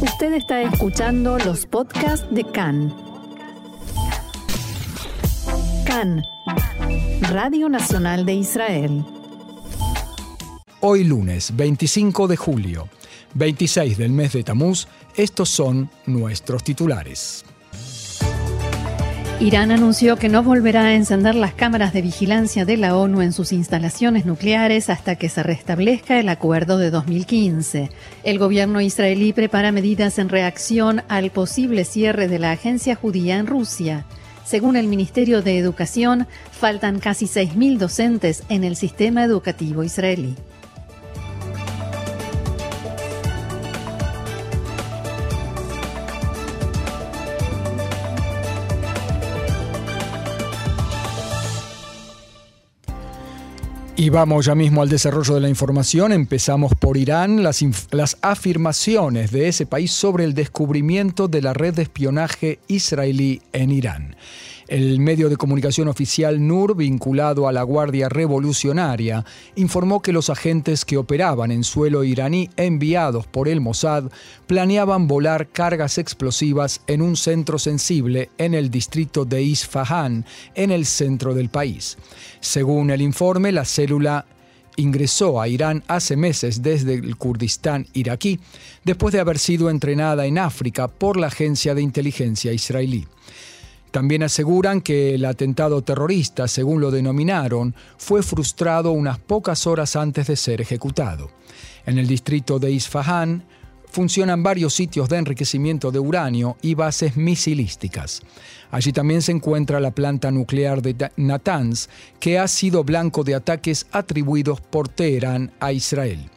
Usted está escuchando los podcasts de CAN. CAN, Radio Nacional de Israel. Hoy lunes 25 de julio, 26 del mes de Tamuz, estos son nuestros titulares. Irán anunció que no volverá a encender las cámaras de vigilancia de la ONU en sus instalaciones nucleares hasta que se restablezca el acuerdo de 2015. El gobierno israelí prepara medidas en reacción al posible cierre de la agencia judía en Rusia. Según el Ministerio de Educación, faltan casi 6.000 docentes en el sistema educativo israelí. Y vamos ya mismo al desarrollo de la información. Empezamos por Irán, las, las, afirmaciones de ese país sobre el descubrimiento de la red de espionaje israelí en Irán. El medio de comunicación oficial NUR, vinculado a la Guardia Revolucionaria, informó que los agentes que operaban en suelo iraní enviados por el Mossad planeaban volar cargas explosivas en un centro sensible en el distrito de Isfahan, en el centro del país. Según el informe, la célula ingresó a Irán hace meses desde el Kurdistán iraquí, después de haber sido entrenada en África por la agencia de inteligencia israelí. También aseguran que el atentado terrorista, según lo denominaron, fue frustrado unas pocas horas antes de ser ejecutado. En el distrito de Isfahan funcionan varios sitios de enriquecimiento de uranio y bases misilísticas. Allí también se encuentra la planta nuclear de Natanz, que ha sido blanco de ataques atribuidos por Teherán a Israel.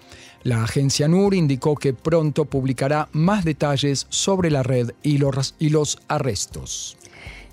La agencia NUR indicó que pronto publicará más detalles sobre la red y los, y los arrestos.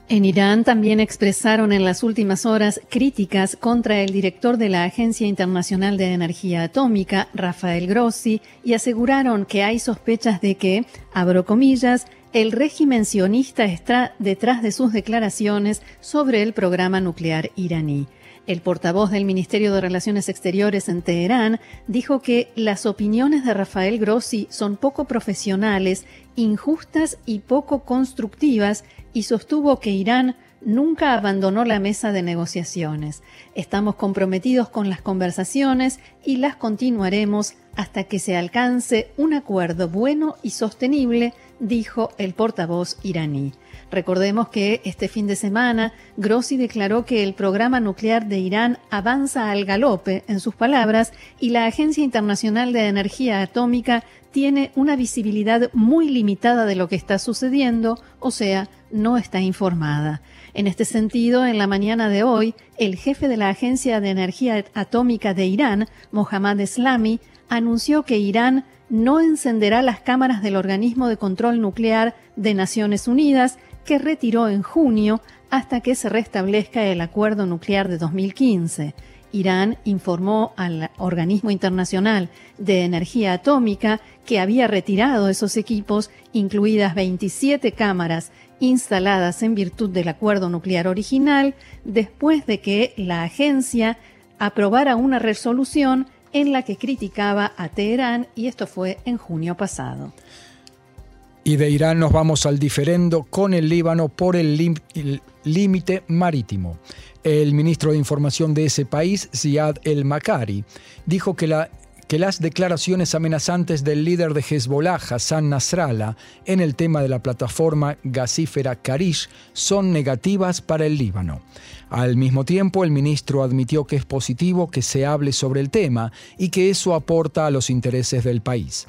En Irán también expresaron en las últimas horas críticas contra el director de la Agencia Internacional de Energía Atómica, Rafael Grossi, y aseguraron que hay sospechas de que, abro comillas, el régimen sionista está detrás de sus declaraciones sobre el programa nuclear iraní. El portavoz del Ministerio de Relaciones Exteriores en Teherán dijo que las opiniones de Rafael Grossi son poco profesionales, injustas y poco constructivas y sostuvo que Irán nunca abandonó la mesa de negociaciones. Estamos comprometidos con las conversaciones y las continuaremos hasta que se alcance un acuerdo bueno y sostenible, dijo el portavoz iraní. Recordemos que este fin de semana Grossi declaró que el programa nuclear de Irán avanza al galope, en sus palabras, y la Agencia Internacional de Energía Atómica tiene una visibilidad muy limitada de lo que está sucediendo, o sea, no está informada. En este sentido, en la mañana de hoy, el jefe de la Agencia de Energía Atómica de Irán, Mohammad Eslami, anunció que Irán no encenderá las cámaras del organismo de control nuclear de Naciones Unidas, que retiró en junio hasta que se restablezca el acuerdo nuclear de 2015. Irán informó al organismo internacional de energía atómica que había retirado esos equipos, incluidas 27 cámaras instaladas en virtud del acuerdo nuclear original, después de que la agencia aprobara una resolución en la que criticaba a Teherán y esto fue en junio pasado. Y de Irán nos vamos al diferendo con el Líbano por el límite marítimo. El ministro de Información de ese país, Ziad El Makari, dijo que la que las declaraciones amenazantes del líder de Hezbollah, Hassan Nasrallah, en el tema de la plataforma gasífera Karish son negativas para el Líbano. Al mismo tiempo, el ministro admitió que es positivo que se hable sobre el tema y que eso aporta a los intereses del país.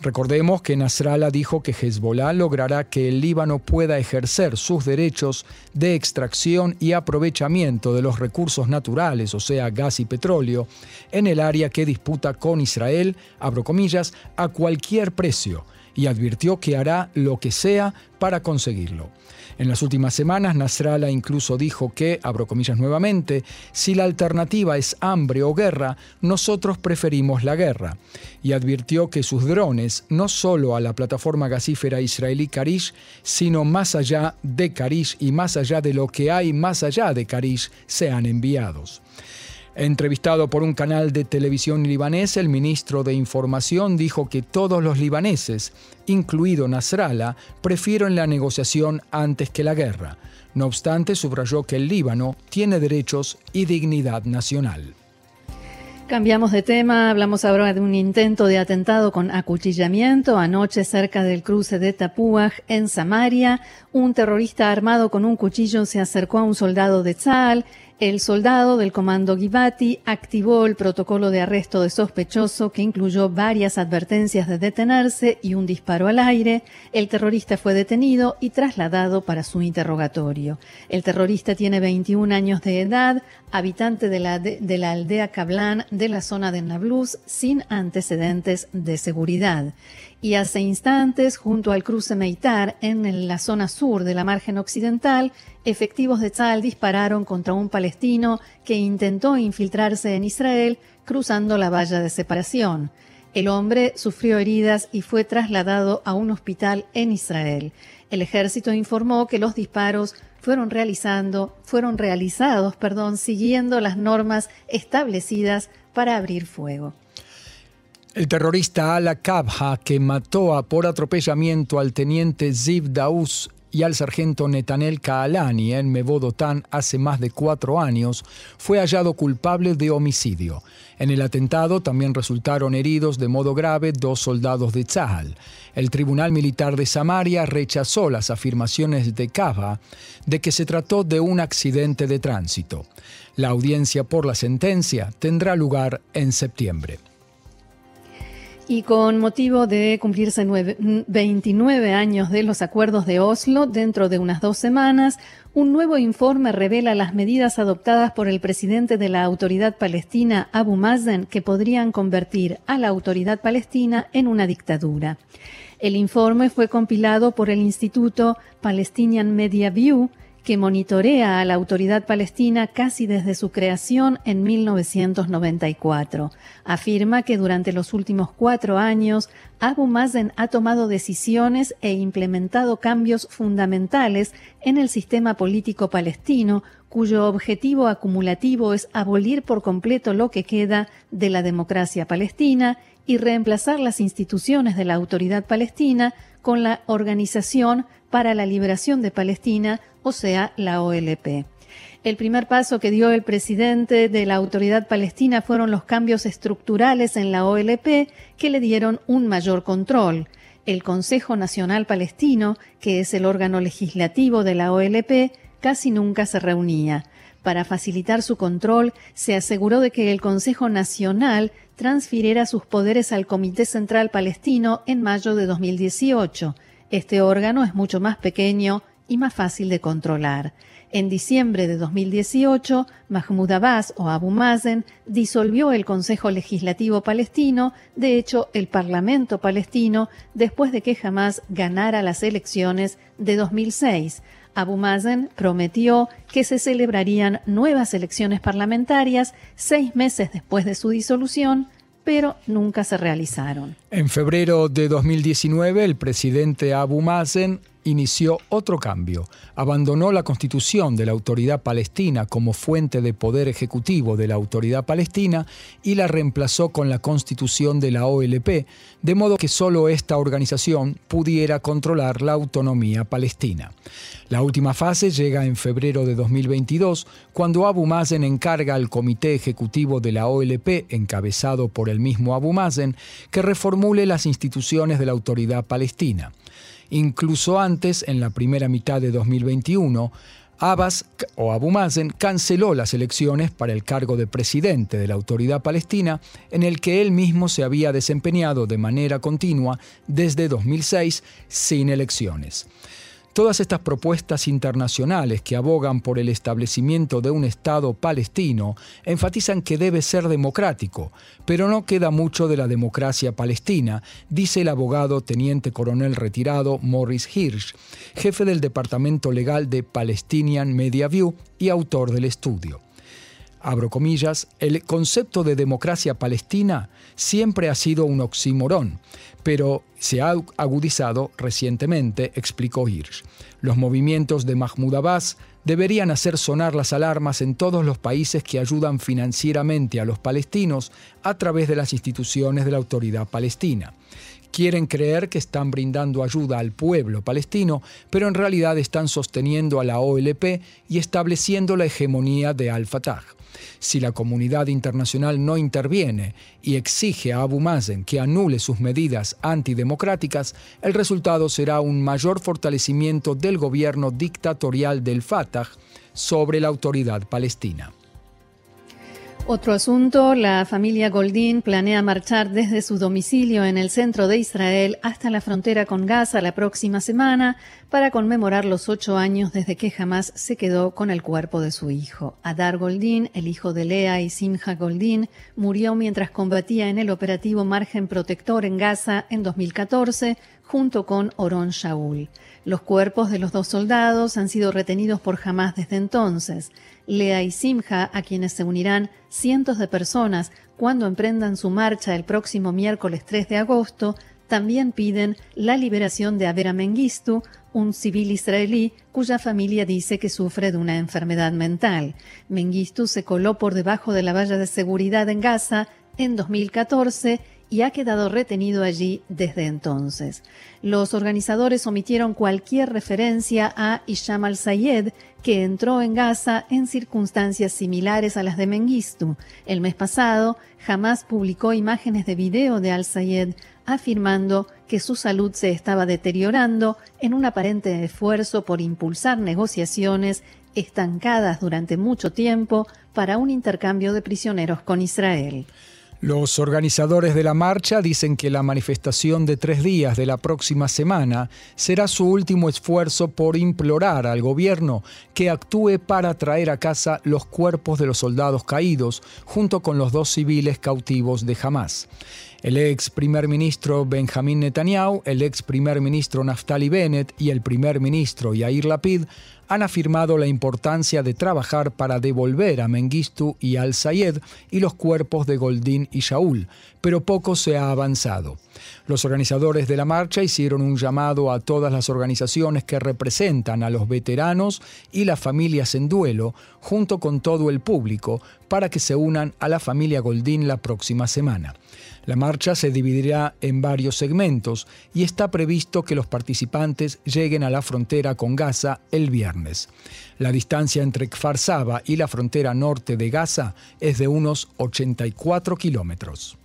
Recordemos que Nasrallah dijo que Hezbollah logrará que el Líbano pueda ejercer sus derechos de extracción y aprovechamiento de los recursos naturales, o sea, gas y petróleo, en el área que disputa con Israel, abro comillas, a cualquier precio, y advirtió que hará lo que sea para conseguirlo. En las últimas semanas, Nasrallah incluso dijo que, abro comillas nuevamente, si la alternativa es hambre o guerra, nosotros preferimos la guerra. Y advirtió que sus drones, no solo a la plataforma gasífera israelí Karish, sino más allá de Karish y más allá de lo que hay más allá de Karish, sean enviados. Entrevistado por un canal de televisión libanés, el ministro de Información dijo que todos los libaneses, incluido Nasrallah, prefieren la negociación antes que la guerra. No obstante, subrayó que el Líbano tiene derechos y dignidad nacional. Cambiamos de tema, hablamos ahora de un intento de atentado con acuchillamiento anoche cerca del cruce de Tapuaj en Samaria. Un terrorista armado con un cuchillo se acercó a un soldado de Tzal. El soldado del comando Givati activó el protocolo de arresto de sospechoso que incluyó varias advertencias de detenerse y un disparo al aire. El terrorista fue detenido y trasladado para su interrogatorio. El terrorista tiene 21 años de edad, habitante de la, de, la aldea Cablan de la zona de Nablus, sin antecedentes de seguridad y hace instantes, junto al cruce Meitar, en la zona sur de la margen occidental, efectivos de Tzal dispararon contra un palestino que intentó infiltrarse en Israel cruzando la valla de separación. El hombre sufrió heridas y fue trasladado a un hospital en Israel. El ejército informó que los disparos fueron realizando, fueron realizados, perdón, siguiendo las normas establecidas para abrir fuego. El terrorista Ala Kabha, que mató a por atropellamiento al teniente Ziv Daous y al sargento Netanel Kaalani en Mebodotán hace más de cuatro años, fue hallado culpable de homicidio. En el atentado también resultaron heridos de modo grave dos soldados de Tzahal. El Tribunal Militar de Samaria rechazó las afirmaciones de Kabha de que se trató de un accidente de tránsito. La audiencia por la sentencia tendrá lugar en septiembre. Y con motivo de cumplirse 29 años de los acuerdos de Oslo, dentro de unas dos semanas, un nuevo informe revela las medidas adoptadas por el presidente de la autoridad palestina, Abu Mazen, que podrían convertir a la autoridad palestina en una dictadura. El informe fue compilado por el Instituto Palestinian Media View, que monitorea a la autoridad palestina casi desde su creación en 1994. Afirma que durante los últimos cuatro años, Abu Mazen ha tomado decisiones e implementado cambios fundamentales en el sistema político palestino, cuyo objetivo acumulativo es abolir por completo lo que queda de la democracia palestina y reemplazar las instituciones de la autoridad palestina con la Organización para la Liberación de Palestina, o sea, la OLP. El primer paso que dio el presidente de la autoridad palestina fueron los cambios estructurales en la OLP que le dieron un mayor control. El Consejo Nacional Palestino, que es el órgano legislativo de la OLP, casi nunca se reunía. Para facilitar su control, se aseguró de que el Consejo Nacional transfiriera sus poderes al Comité Central Palestino en mayo de 2018. Este órgano es mucho más pequeño y más fácil de controlar. En diciembre de 2018, Mahmoud Abbas o Abu Mazen disolvió el Consejo Legislativo Palestino, de hecho el Parlamento palestino, después de que jamás ganara las elecciones de 2006. Abu Mazen prometió que se celebrarían nuevas elecciones parlamentarias seis meses después de su disolución, pero nunca se realizaron. En febrero de 2019, el presidente Abu Mazen inició otro cambio. Abandonó la constitución de la Autoridad Palestina como fuente de poder ejecutivo de la Autoridad Palestina y la reemplazó con la constitución de la OLP, de modo que solo esta organización pudiera controlar la autonomía palestina. La última fase llega en febrero de 2022, cuando Abu Mazen encarga al Comité Ejecutivo de la OLP, encabezado por el mismo Abu Mazen, que reformule las instituciones de la Autoridad Palestina. Incluso antes, en la primera mitad de 2021, Abbas o Abu Mazen canceló las elecciones para el cargo de presidente de la autoridad palestina, en el que él mismo se había desempeñado de manera continua desde 2006 sin elecciones. Todas estas propuestas internacionales que abogan por el establecimiento de un Estado palestino enfatizan que debe ser democrático, pero no queda mucho de la democracia palestina, dice el abogado teniente coronel retirado Morris Hirsch, jefe del Departamento Legal de Palestinian Media View y autor del estudio. Abro comillas, el concepto de democracia palestina siempre ha sido un oxímoron, pero se ha agudizado recientemente, explicó Hirsch. Los movimientos de Mahmoud Abbas deberían hacer sonar las alarmas en todos los países que ayudan financieramente a los palestinos a través de las instituciones de la autoridad palestina. Quieren creer que están brindando ayuda al pueblo palestino, pero en realidad están sosteniendo a la OLP y estableciendo la hegemonía de Al-Fatah. Si la comunidad internacional no interviene y exige a Abu Mazen que anule sus medidas antidemocráticas, el resultado será un mayor fortalecimiento del gobierno dictatorial del Fatah sobre la autoridad palestina. Otro asunto, la familia Goldín planea marchar desde su domicilio en el centro de Israel hasta la frontera con Gaza la próxima semana para conmemorar los ocho años desde que jamás se quedó con el cuerpo de su hijo. Adar Goldín, el hijo de Lea y Simha Goldín, murió mientras combatía en el operativo Margen Protector en Gaza en 2014 junto con Oron Shaul. Los cuerpos de los dos soldados han sido retenidos por Hamas desde entonces. Lea y Simha, a quienes se unirán cientos de personas cuando emprendan su marcha el próximo miércoles 3 de agosto, también piden la liberación de Avera Mengistu, un civil israelí cuya familia dice que sufre de una enfermedad mental. Mengistu se coló por debajo de la valla de seguridad en Gaza en 2014 y ha quedado retenido allí desde entonces. Los organizadores omitieron cualquier referencia a Isham al-Sayed, que entró en Gaza en circunstancias similares a las de Mengistu. El mes pasado, jamás publicó imágenes de video de al-Sayed afirmando que su salud se estaba deteriorando en un aparente esfuerzo por impulsar negociaciones estancadas durante mucho tiempo para un intercambio de prisioneros con Israel. Los organizadores de la marcha dicen que la manifestación de tres días de la próxima semana será su último esfuerzo por implorar al gobierno que actúe para traer a casa los cuerpos de los soldados caídos junto con los dos civiles cautivos de Hamas. El ex primer ministro Benjamin Netanyahu, el ex primer ministro Naftali Bennett y el primer ministro Yair Lapid han afirmado la importancia de trabajar para devolver a Mengistu y al-Sayed y los cuerpos de Goldín y Shaul, pero poco se ha avanzado. Los organizadores de la marcha hicieron un llamado a todas las organizaciones que representan a los veteranos y las familias en duelo, junto con todo el público, para que se unan a la familia Goldín la próxima semana. La marcha se dividirá en varios segmentos y está previsto que los participantes lleguen a la frontera con Gaza el viernes. La distancia entre Kfar Saba y la frontera norte de Gaza es de unos 84 kilómetros.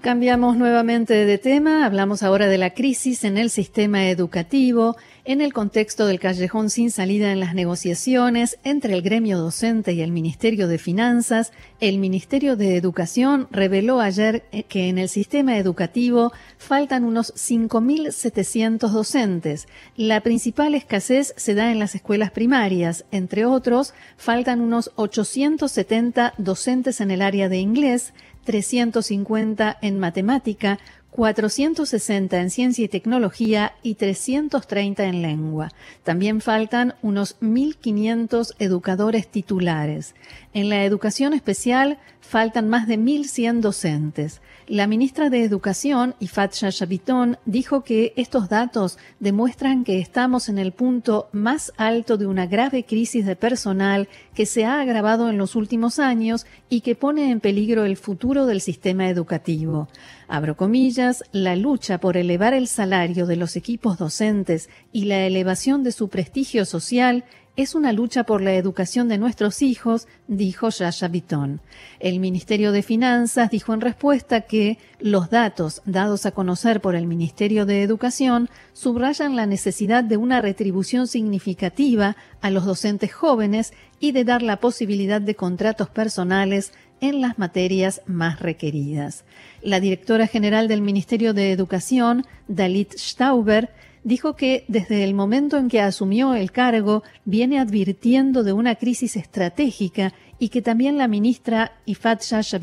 Cambiamos nuevamente de tema, hablamos ahora de la crisis en el sistema educativo, en el contexto del callejón sin salida en las negociaciones entre el gremio docente y el Ministerio de Finanzas. El Ministerio de Educación reveló ayer eh, que en el sistema educativo faltan unos 5.700 docentes. La principal escasez se da en las escuelas primarias. Entre otros, faltan unos 870 docentes en el área de inglés, 350 en matemática, 460 en ciencia y tecnología y 330 en lengua. También faltan unos 1.500 educadores titulares. En la educación especial faltan más de 1.100 docentes. La ministra de Educación, Ifat Shashabitón, dijo que estos datos demuestran que estamos en el punto más alto de una grave crisis de personal que se ha agravado en los últimos años y que pone en peligro el futuro del sistema educativo. Abro comillas, la lucha por elevar el salario de los equipos docentes y la elevación de su prestigio social es una lucha por la educación de nuestros hijos, dijo Yasha Bitton. El Ministerio de Finanzas dijo en respuesta que los datos dados a conocer por el Ministerio de Educación subrayan la necesidad de una retribución significativa a los docentes jóvenes y de dar la posibilidad de contratos personales en las materias más requeridas. La directora general del Ministerio de Educación, Dalit Stauber, dijo que desde el momento en que asumió el cargo viene advirtiendo de una crisis estratégica y que también la ministra Ifat Shasha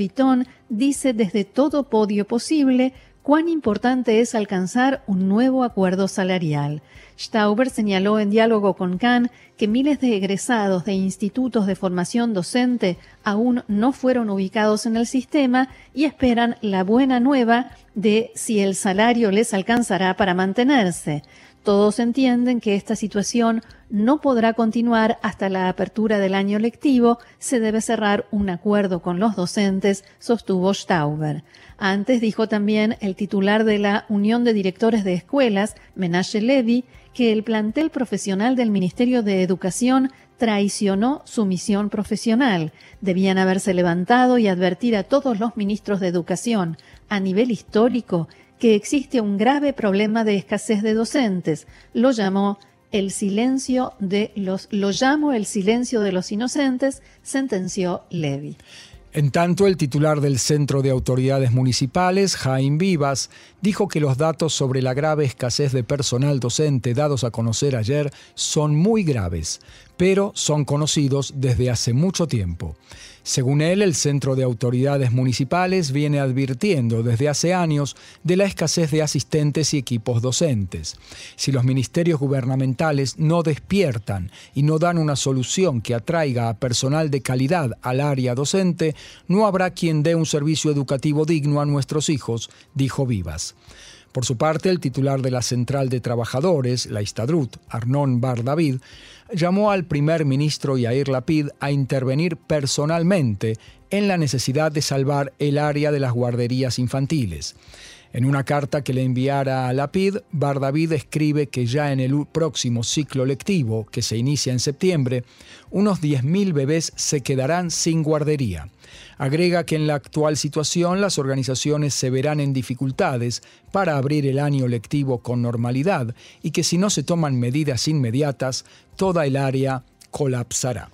dice desde todo podio posible cuán importante es alcanzar un nuevo acuerdo salarial. Stauber señaló en diálogo con Kahn que miles de egresados de institutos de formación docente aún no fueron ubicados en el sistema y esperan la buena nueva de si el salario les alcanzará para mantenerse. Todos entienden que esta situación no podrá continuar hasta la apertura del año lectivo, se debe cerrar un acuerdo con los docentes, sostuvo Stauber. Antes dijo también el titular de la Unión de Directores de Escuelas, Menashe Levy, que el plantel profesional del Ministerio de Educación traicionó su misión profesional. Debían haberse levantado y advertir a todos los ministros de Educación, a nivel histórico, que existe un grave problema de escasez de docentes. Lo llamó el silencio de los lo llamo el silencio de los inocentes, sentenció Levy. En tanto, el titular del Centro de Autoridades Municipales, Jaime Vivas, dijo que los datos sobre la grave escasez de personal docente dados a conocer ayer son muy graves, pero son conocidos desde hace mucho tiempo. Según él, el Centro de Autoridades Municipales viene advirtiendo desde hace años de la escasez de asistentes y equipos docentes. Si los ministerios gubernamentales no despiertan y no dan una solución que atraiga a personal de calidad al área docente, no habrá quien dé un servicio educativo digno a nuestros hijos, dijo Vivas. Por su parte, el titular de la Central de Trabajadores, la Istadrut, Arnon Bar David, llamó al primer ministro Yair Lapid a intervenir personalmente en la necesidad de salvar el área de las guarderías infantiles. En una carta que le enviara a Lapid, Bardavid escribe que ya en el próximo ciclo lectivo, que se inicia en septiembre, unos 10.000 bebés se quedarán sin guardería. Agrega que en la actual situación las organizaciones se verán en dificultades para abrir el año lectivo con normalidad y que si no se toman medidas inmediatas, toda el área colapsará.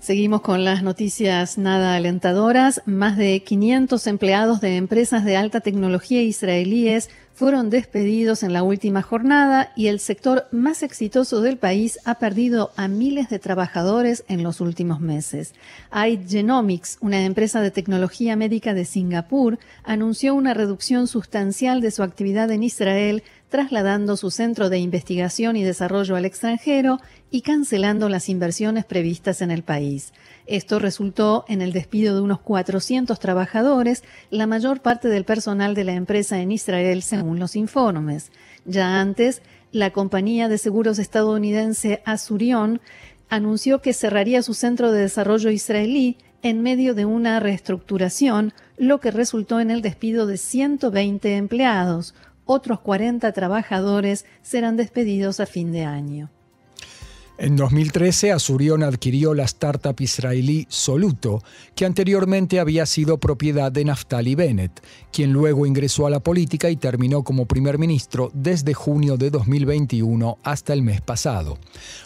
Seguimos con las noticias nada alentadoras. Más de 500 empleados de empresas de alta tecnología israelíes fueron despedidos en la última jornada y el sector más exitoso del país ha perdido a miles de trabajadores en los últimos meses. AI Genomics, una empresa de tecnología médica de Singapur, anunció una reducción sustancial de su actividad en Israel trasladando su centro de investigación y desarrollo al extranjero y cancelando las inversiones previstas en el país. Esto resultó en el despido de unos 400 trabajadores, la mayor parte del personal de la empresa en Israel, según los informes. Ya antes, la compañía de seguros estadounidense Azurion anunció que cerraría su centro de desarrollo israelí en medio de una reestructuración, lo que resultó en el despido de 120 empleados, otros 40 trabajadores serán despedidos a fin de año. En 2013, Azurion adquirió la startup israelí Soluto, que anteriormente había sido propiedad de Naftali Bennett, quien luego ingresó a la política y terminó como primer ministro desde junio de 2021 hasta el mes pasado.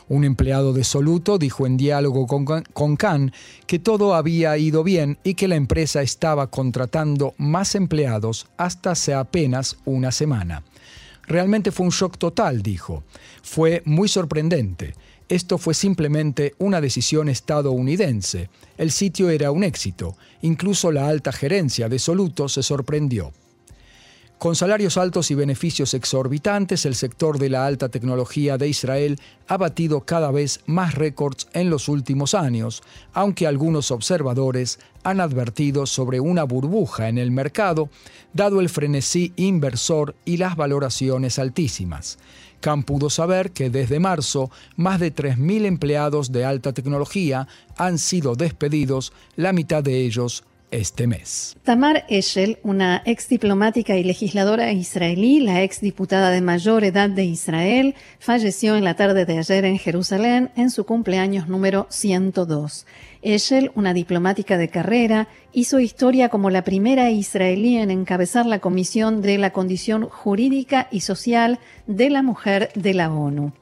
Un empleado de Soluto dijo en diálogo con, con Khan que todo había ido bien y que la empresa estaba contratando más empleados hasta hace apenas una semana. Realmente fue un shock total, dijo. Fue muy sorprendente. Esto fue simplemente una decisión estadounidense. El sitio era un éxito. Incluso la alta gerencia de Soluto se sorprendió. Con salarios altos y beneficios exorbitantes, el sector de la alta tecnología de Israel ha batido cada vez más récords en los últimos años, aunque algunos observadores han advertido sobre una burbuja en el mercado, dado el frenesí inversor y las valoraciones altísimas. Khan pudo saber que desde marzo más de 3.000 empleados de alta tecnología han sido despedidos, la mitad de ellos este mes. Tamar Eshel, una ex diplomática y legisladora israelí, la ex diputada de mayor edad de Israel, falleció en la tarde de ayer en Jerusalén en su cumpleaños número 102. Eshel, una diplomática de carrera, hizo historia como la primera israelí en encabezar la Comisión de la Condición Jurídica y Social de la Mujer de la ONU.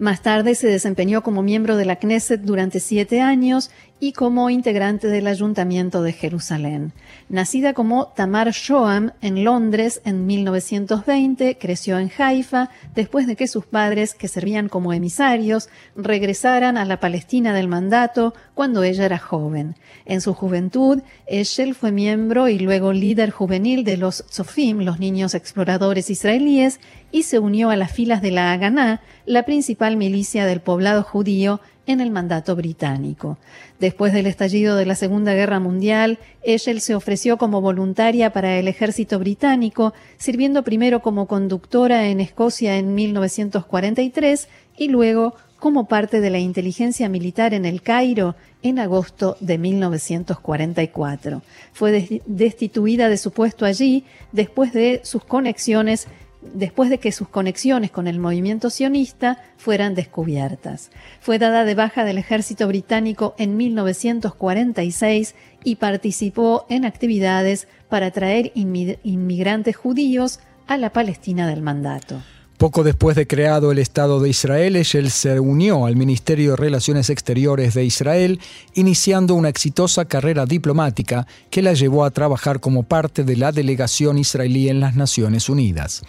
Más tarde se desempeñó como miembro de la Knesset durante siete años y como integrante del Ayuntamiento de Jerusalén. Nacida como Tamar Shoam en Londres en 1920, creció en Haifa después de que sus padres, que servían como emisarios, regresaran a la Palestina del mandato cuando ella era joven. En su juventud, Eshel fue miembro y luego líder juvenil de los Tzofim, los niños exploradores israelíes, y se unió a las filas de la Haganá, la principal milicia del poblado judío en el mandato británico. Después del estallido de la Segunda Guerra Mundial, Eshel se ofreció como voluntaria para el ejército británico, sirviendo primero como conductora en Escocia en 1943 y luego como parte de la inteligencia militar en el Cairo en agosto de 1944. Fue destituida de su puesto allí después de sus conexiones después de que sus conexiones con el movimiento sionista fueran descubiertas. Fue dada de baja del ejército británico en 1946 y participó en actividades para traer inmigrantes judíos a la Palestina del mandato. Poco después de creado el Estado de Israel, él se unió al Ministerio de Relaciones Exteriores de Israel, iniciando una exitosa carrera diplomática que la llevó a trabajar como parte de la delegación israelí en las Naciones Unidas.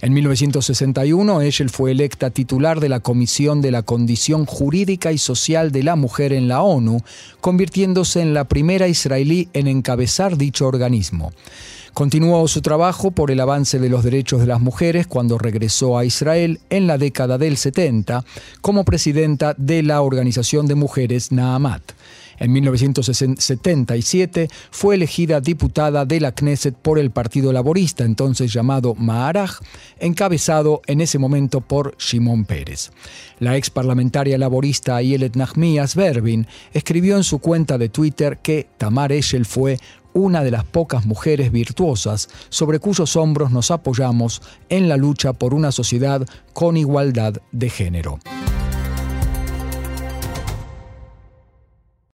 En 1961, Eshel fue electa titular de la Comisión de la Condición Jurídica y Social de la Mujer en la ONU, convirtiéndose en la primera israelí en encabezar dicho organismo. Continuó su trabajo por el avance de los derechos de las mujeres cuando regresó a Israel en la década del 70 como presidenta de la Organización de Mujeres Naamat. En 1977 fue elegida diputada de la Knesset por el Partido Laborista, entonces llamado Maharaj, encabezado en ese momento por Shimon Pérez. La ex parlamentaria laborista Ayelet Nahmias Berbin escribió en su cuenta de Twitter que Tamar Eshel fue una de las pocas mujeres virtuosas sobre cuyos hombros nos apoyamos en la lucha por una sociedad con igualdad de género.